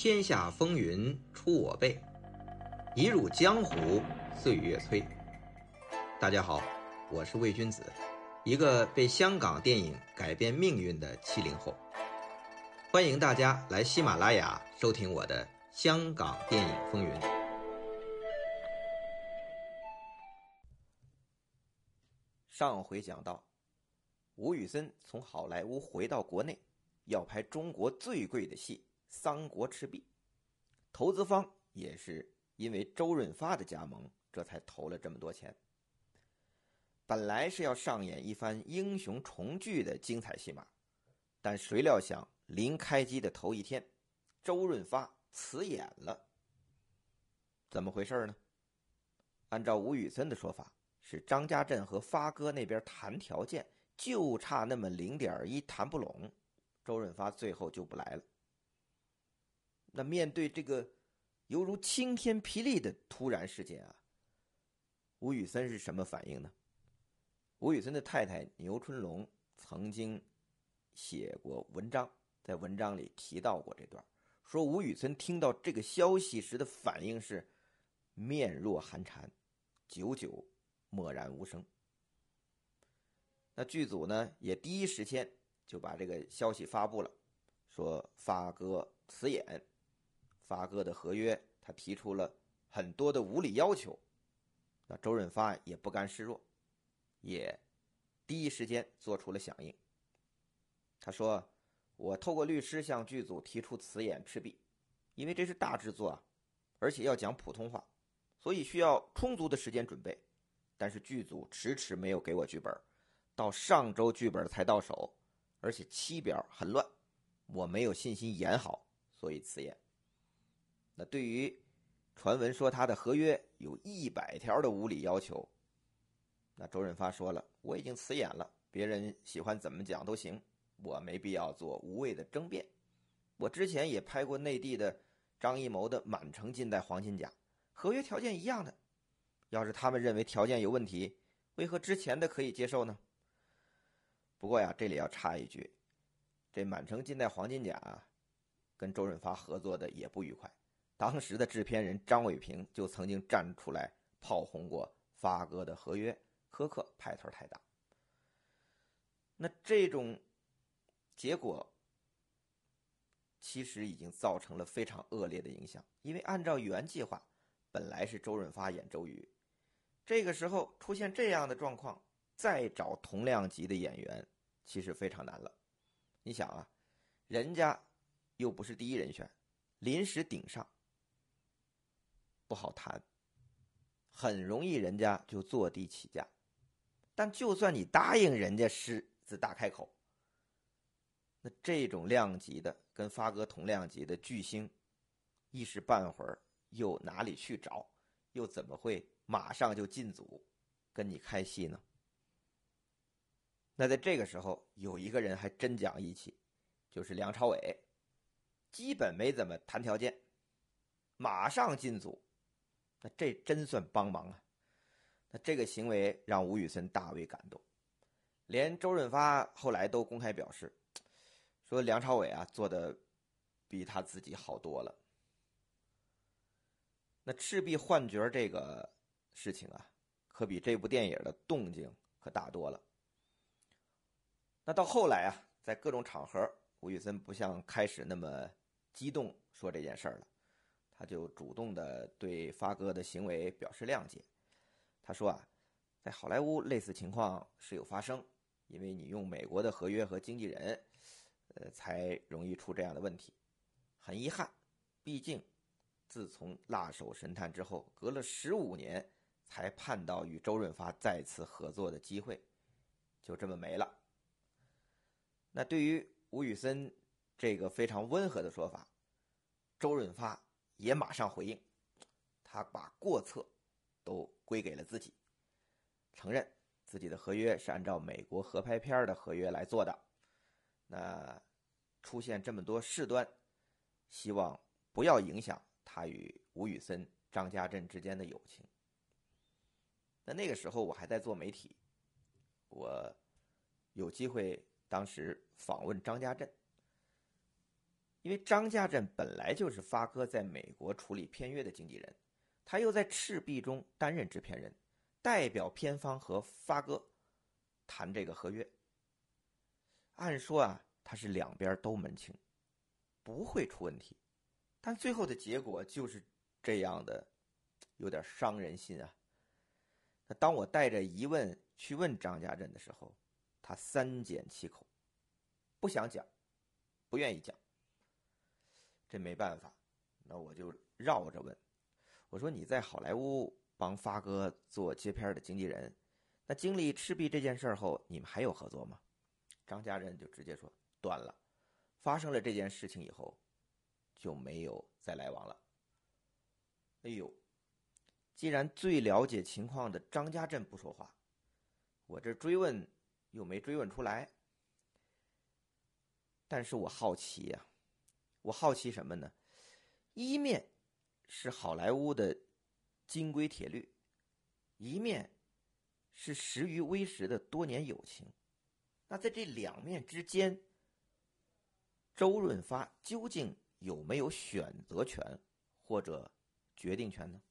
天下风云出我辈，一入江湖岁月催。大家好，我是魏君子，一个被香港电影改变命运的七零后。欢迎大家来喜马拉雅收听我的《香港电影风云》。上回讲到，吴宇森从好莱坞回到国内，要拍中国最贵的戏。《三国赤壁》，投资方也是因为周润发的加盟，这才投了这么多钱。本来是要上演一番英雄重聚的精彩戏码，但谁料想临开机的头一天，周润发辞演了。怎么回事呢？按照吴宇森的说法，是张家镇和发哥那边谈条件，就差那么零点一谈不拢，周润发最后就不来了。那面对这个犹如晴天霹雳的突然事件啊，吴宇森是什么反应呢？吴宇森的太太牛春龙曾经写过文章，在文章里提到过这段，说吴宇森听到这个消息时的反应是面若寒蝉，久久默然无声。那剧组呢也第一时间就把这个消息发布了，说发哥辞演。发哥的合约，他提出了很多的无理要求，那周润发也不甘示弱，也第一时间做出了响应。他说：“我透过律师向剧组提出辞演《赤壁》，因为这是大制作啊，而且要讲普通话，所以需要充足的时间准备。但是剧组迟迟没有给我剧本，到上周剧本才到手，而且期表很乱，我没有信心演好，所以辞演。”那对于传闻说他的合约有一百条的无理要求，那周润发说了，我已经辞演了，别人喜欢怎么讲都行，我没必要做无谓的争辩。我之前也拍过内地的张艺谋的《满城尽带黄金甲》，合约条件一样的。要是他们认为条件有问题，为何之前的可以接受呢？不过呀，这里要插一句，这《满城尽带黄金甲》啊跟周润发合作的也不愉快。当时的制片人张伟平就曾经站出来炮轰过发哥的合约苛刻、派头太大。那这种结果其实已经造成了非常恶劣的影响，因为按照原计划，本来是周润发演周瑜，这个时候出现这样的状况，再找同量级的演员其实非常难了。你想啊，人家又不是第一人选，临时顶上。不好谈，很容易人家就坐地起价。但就算你答应人家狮子大开口，那这种量级的跟发哥同量级的巨星，一时半会儿又哪里去找？又怎么会马上就进组跟你开戏呢？那在这个时候，有一个人还真讲义气，就是梁朝伟，基本没怎么谈条件，马上进组。那这真算帮忙啊！那这个行为让吴宇森大为感动，连周润发后来都公开表示，说梁朝伟啊做的比他自己好多了。那赤壁换角这个事情啊，可比这部电影的动静可大多了。那到后来啊，在各种场合，吴宇森不像开始那么激动说这件事儿了。他就主动的对发哥的行为表示谅解。他说啊，在好莱坞类似情况时有发生，因为你用美国的合约和经纪人，呃，才容易出这样的问题。很遗憾，毕竟自从《辣手神探》之后，隔了十五年才盼到与周润发再次合作的机会，就这么没了。那对于吴宇森这个非常温和的说法，周润发。也马上回应，他把过错都归给了自己，承认自己的合约是按照美国合拍片的合约来做的。那出现这么多事端，希望不要影响他与吴宇森、张家镇之间的友情。那那个时候我还在做媒体，我有机会当时访问张家镇。因为张家镇本来就是发哥在美国处理片约的经纪人，他又在《赤壁》中担任制片人，代表片方和发哥谈这个合约。按说啊，他是两边都门清，不会出问题。但最后的结果就是这样的，有点伤人心啊。那当我带着疑问去问张家镇的时候，他三缄其口，不想讲，不愿意讲。这没办法，那我就绕着问。我说：“你在好莱坞帮发哥做接片的经纪人，那经历赤壁这件事后，你们还有合作吗？”张家镇就直接说：“断了。”发生了这件事情以后，就没有再来往了。哎呦，既然最了解情况的张家镇不说话，我这追问又没追问出来。但是我好奇呀。我好奇什么呢？一面是好莱坞的金规铁律，一面是时于微时的多年友情。那在这两面之间，周润发究竟有没有选择权或者决定权呢？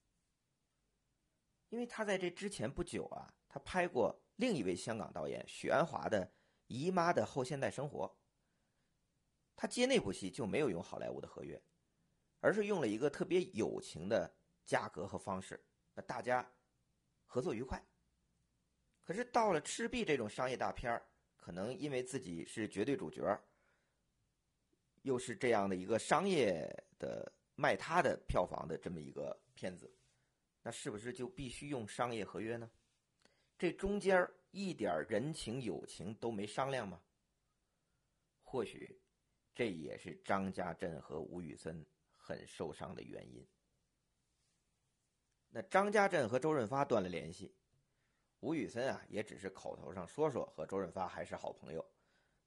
因为他在这之前不久啊，他拍过另一位香港导演许鞍华的《姨妈的后现代生活》。他接那部戏就没有用好莱坞的合约，而是用了一个特别友情的价格和方式，那大家合作愉快。可是到了《赤壁》这种商业大片可能因为自己是绝对主角，又是这样的一个商业的卖他的票房的这么一个片子，那是不是就必须用商业合约呢？这中间一点人情友情都没商量吗？或许。这也是张家镇和吴宇森很受伤的原因。那张家镇和周润发断了联系，吴宇森啊也只是口头上说说和周润发还是好朋友，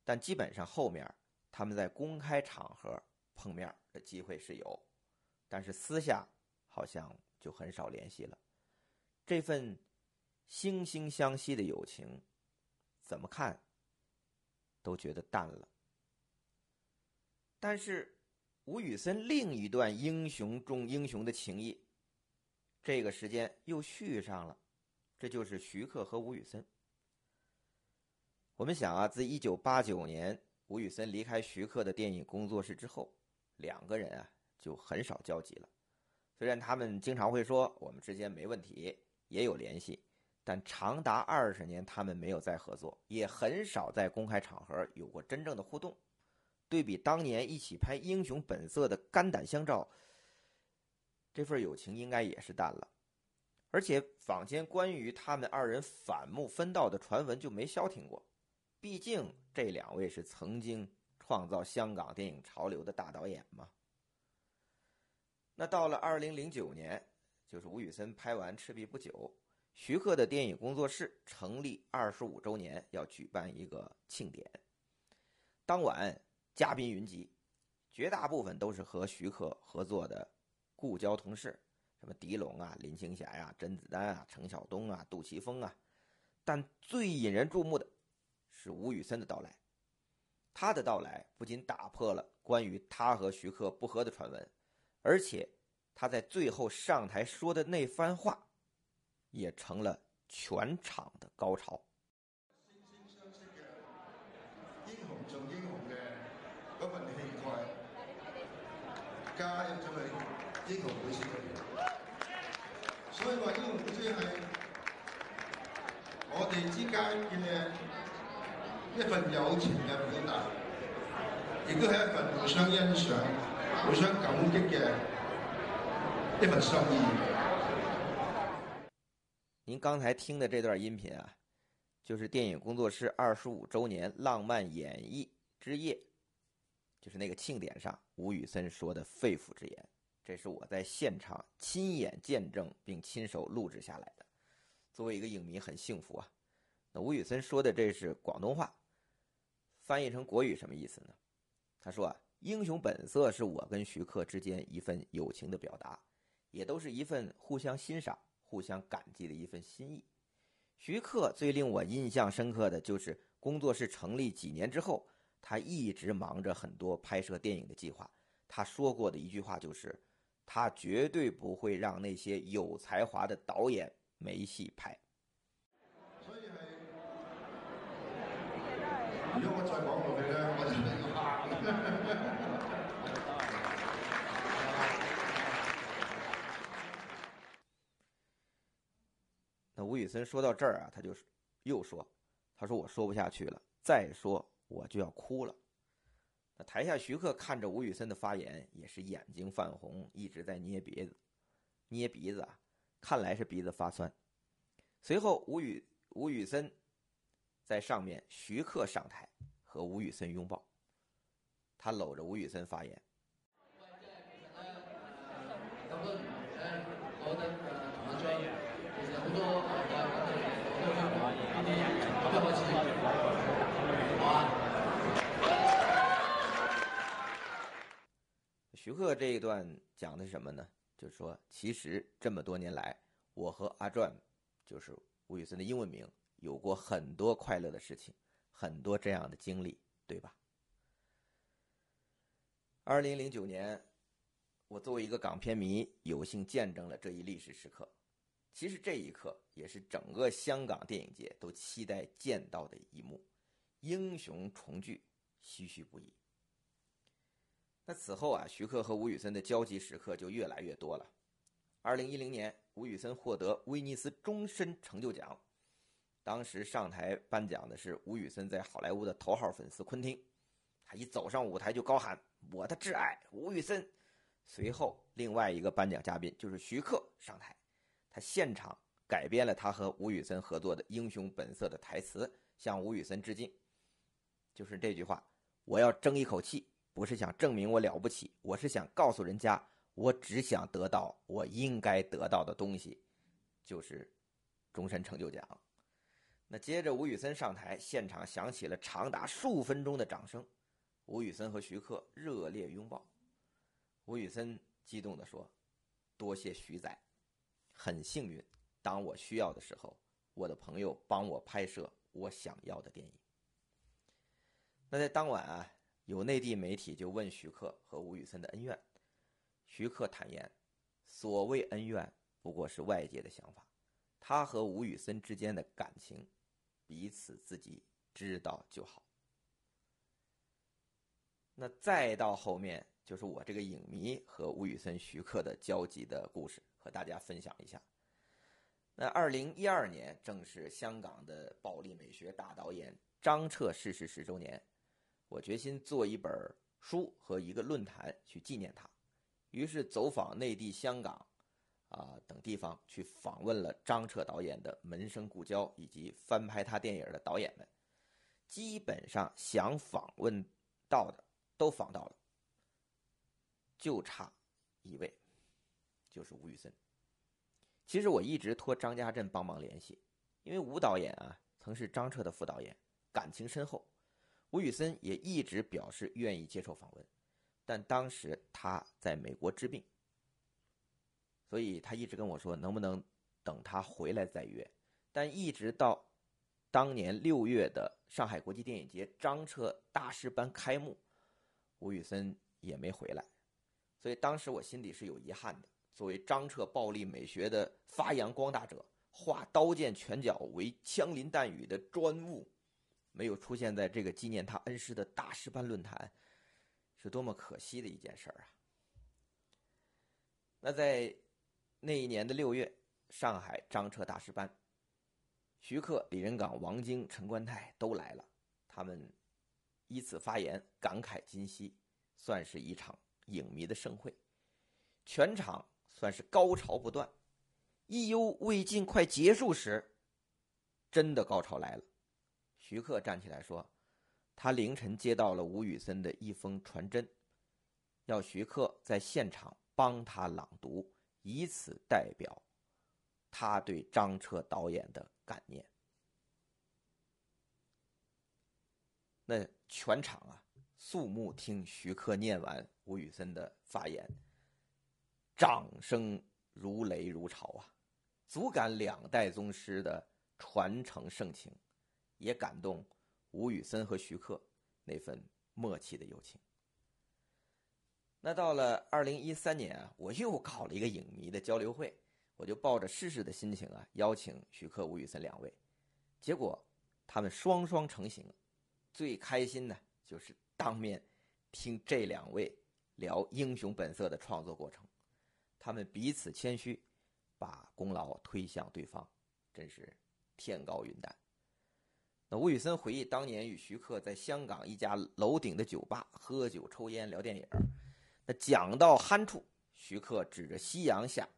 但基本上后面他们在公开场合碰面的机会是有，但是私下好像就很少联系了。这份惺惺相惜的友情，怎么看都觉得淡了。但是，吴宇森另一段英雄中英雄的情谊，这个时间又续上了，这就是徐克和吴宇森。我们想啊，自一九八九年吴宇森离开徐克的电影工作室之后，两个人啊就很少交集了。虽然他们经常会说我们之间没问题，也有联系，但长达二十年他们没有再合作，也很少在公开场合有过真正的互动。对比当年一起拍《英雄本色》的肝胆相照，这份友情应该也是淡了。而且坊间关于他们二人反目分道的传闻就没消停过。毕竟这两位是曾经创造香港电影潮流的大导演嘛。那到了二零零九年，就是吴宇森拍完《赤壁》不久，徐克的电影工作室成立二十五周年，要举办一个庆典。当晚。嘉宾云集，绝大部分都是和徐克合作的故交同事，什么狄龙啊、林青霞呀、甄子丹啊、程晓东啊、杜琪峰啊。但最引人注目的是吴宇森的到来。他的到来不仅打破了关于他和徐克不和的传闻，而且他在最后上台说的那番话，也成了全场的高潮。加入咗去英雄本色裏邊，所以話英雄本色係我哋之間嘅一份友情嘅表達，亦都係一份互相欣賞、互相感激嘅一份心意。您刚才听的这段音频啊，就是电影工作室二十五周年浪漫演绎之夜。就是那个庆典上，吴宇森说的肺腑之言，这是我在现场亲眼见证并亲手录制下来的。作为一个影迷，很幸福啊。那吴宇森说的这是广东话，翻译成国语什么意思呢？他说啊，《英雄本色》是我跟徐克之间一份友情的表达，也都是一份互相欣赏、互相感激的一份心意。徐克最令我印象深刻的就是工作室成立几年之后。他一直忙着很多拍摄电影的计划。他说过的一句话就是：“他绝对不会让那些有才华的导演没戏拍。”所以係，如果我再講落去咧，我就要喊。那吴宇森说到这儿啊，他就又说：“他说我说不下去了，再说我就要哭了。”那台下徐克看着吴宇森的发言，也是眼睛泛红，一直在捏鼻子，捏鼻子啊，看来是鼻子发酸。随后，吴宇吴宇森在上面，徐克上台和吴宇森拥抱，他搂着吴宇森发言。徐克这一段讲的是什么呢？就是说，其实这么多年来，我和阿转，就是吴宇森的英文名，有过很多快乐的事情，很多这样的经历，对吧？二零零九年，我作为一个港片迷，有幸见证了这一历史时刻。其实这一刻也是整个香港电影界都期待见到的一幕，英雄重聚，唏嘘不已。那此后啊，徐克和吴宇森的交集时刻就越来越多了。二零一零年，吴宇森获得威尼斯终身成就奖，当时上台颁奖的是吴宇森在好莱坞的头号粉丝昆汀，他一走上舞台就高喊：“我的挚爱吴宇森。”随后，另外一个颁奖嘉宾就是徐克上台。他现场改编了他和吴宇森合作的《英雄本色》的台词，向吴宇森致敬，就是这句话：“我要争一口气，不是想证明我了不起，我是想告诉人家，我只想得到我应该得到的东西，就是终身成就奖。”那接着吴宇森上台，现场响起了长达数分钟的掌声，吴宇森和徐克热烈拥抱，吴宇森激动地说：“多谢徐仔。”很幸运，当我需要的时候，我的朋友帮我拍摄我想要的电影。那在当晚啊，有内地媒体就问徐克和吴宇森的恩怨，徐克坦言，所谓恩怨不过是外界的想法，他和吴宇森之间的感情，彼此自己知道就好。那再到后面，就是我这个影迷和吴宇森、徐克的交集的故事。和大家分享一下。那二零一二年正是香港的暴力美学大导演张彻逝世十周年，我决心做一本书和一个论坛去纪念他，于是走访内地、香港啊等地方，去访问了张彻导演的门生故交以及翻拍他电影的导演们，基本上想访问到的都访到了，就差一位。就是吴宇森。其实我一直托张家镇帮忙联系，因为吴导演啊曾是张彻的副导演，感情深厚。吴宇森也一直表示愿意接受访问，但当时他在美国治病，所以他一直跟我说能不能等他回来再约。但一直到当年六月的上海国际电影节张彻大师班开幕，吴宇森也没回来，所以当时我心里是有遗憾的。作为张彻暴力美学的发扬光大者，化刀剑拳脚为枪林弹雨的专务，没有出现在这个纪念他恩师的大师班论坛，是多么可惜的一件事儿啊！那在那一年的六月，上海张彻大师班，徐克、李仁港、王晶、陈观泰都来了，他们依次发言，感慨今夕，算是一场影迷的盛会，全场。算是高潮不断，意犹未尽，快结束时，真的高潮来了。徐克站起来说：“他凌晨接到了吴宇森的一封传真，要徐克在现场帮他朗读，以此代表他对张彻导演的感念。”那全场啊，肃穆听徐克念完吴宇森的发言。掌声如雷如潮啊，足感两代宗师的传承盛情，也感动吴宇森和徐克，那份默契的友情。那到了二零一三年啊，我又搞了一个影迷的交流会，我就抱着试试的心情啊，邀请徐克、吴宇森两位，结果他们双双成行。最开心的就是当面听这两位聊《英雄本色》的创作过程，他们彼此谦虚，把功劳推向对方，真是天高云淡。那吴宇森回忆当年与徐克在香港一家楼顶的酒吧喝酒、抽烟、聊电影。那讲到酣处，徐克指着夕阳下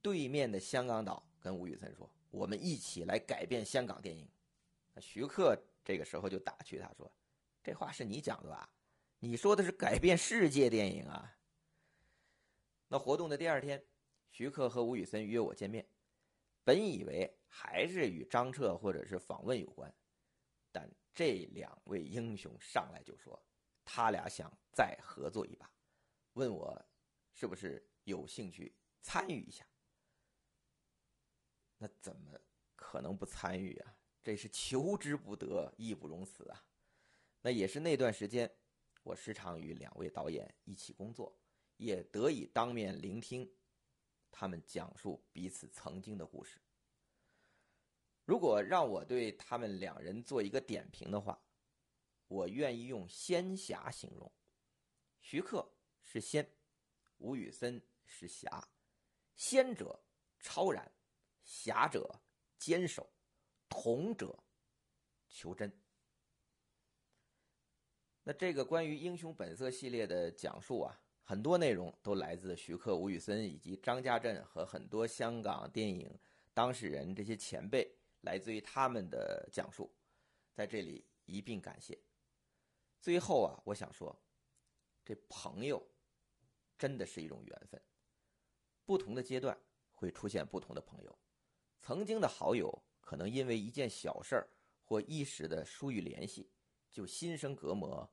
对面的香港岛，跟吴宇森说：“我们一起来改变香港电影。”那徐克这个时候就打趣他说：“这话是你讲的吧？你说的是改变世界电影啊。”那活动的第二天，徐克和吴宇森约我见面，本以为。还是与张彻或者是访问有关，但这两位英雄上来就说，他俩想再合作一把，问我是不是有兴趣参与一下。那怎么可能不参与啊？这是求之不得，义不容辞啊！那也是那段时间，我时常与两位导演一起工作，也得以当面聆听他们讲述彼此曾经的故事。如果让我对他们两人做一个点评的话，我愿意用仙侠形容。徐克是仙，吴宇森是侠。仙者超然，侠者坚守，同者求真。那这个关于《英雄本色》系列的讲述啊，很多内容都来自徐克、吴宇森以及张家镇和很多香港电影当事人这些前辈。来自于他们的讲述，在这里一并感谢。最后啊，我想说，这朋友真的是一种缘分。不同的阶段会出现不同的朋友，曾经的好友可能因为一件小事儿或一时的疏于联系，就心生隔膜，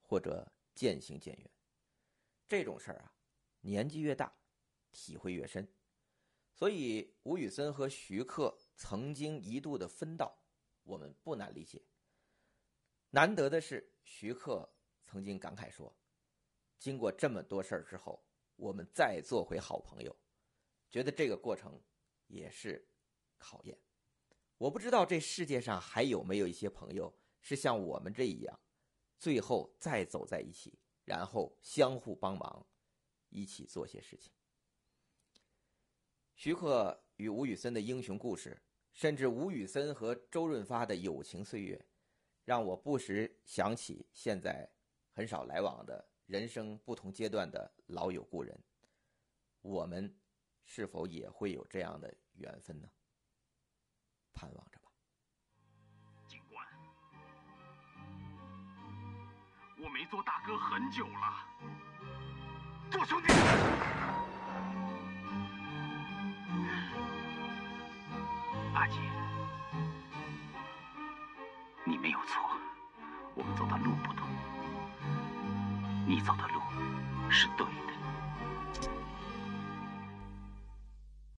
或者渐行渐远。这种事儿啊，年纪越大，体会越深。所以，吴宇森和徐克。曾经一度的分道，我们不难理解。难得的是，徐克曾经感慨说：“经过这么多事儿之后，我们再做回好朋友，觉得这个过程也是考验。”我不知道这世界上还有没有一些朋友是像我们这一样，最后再走在一起，然后相互帮忙，一起做些事情。徐克与吴宇森的英雄故事。甚至吴宇森和周润发的友情岁月，让我不时想起现在很少来往的人生不同阶段的老友故人。我们是否也会有这样的缘分呢？盼望着我没做大哥很久了，做兄弟。阿杰，你没有错，我们走的路不同，你走的路是对的。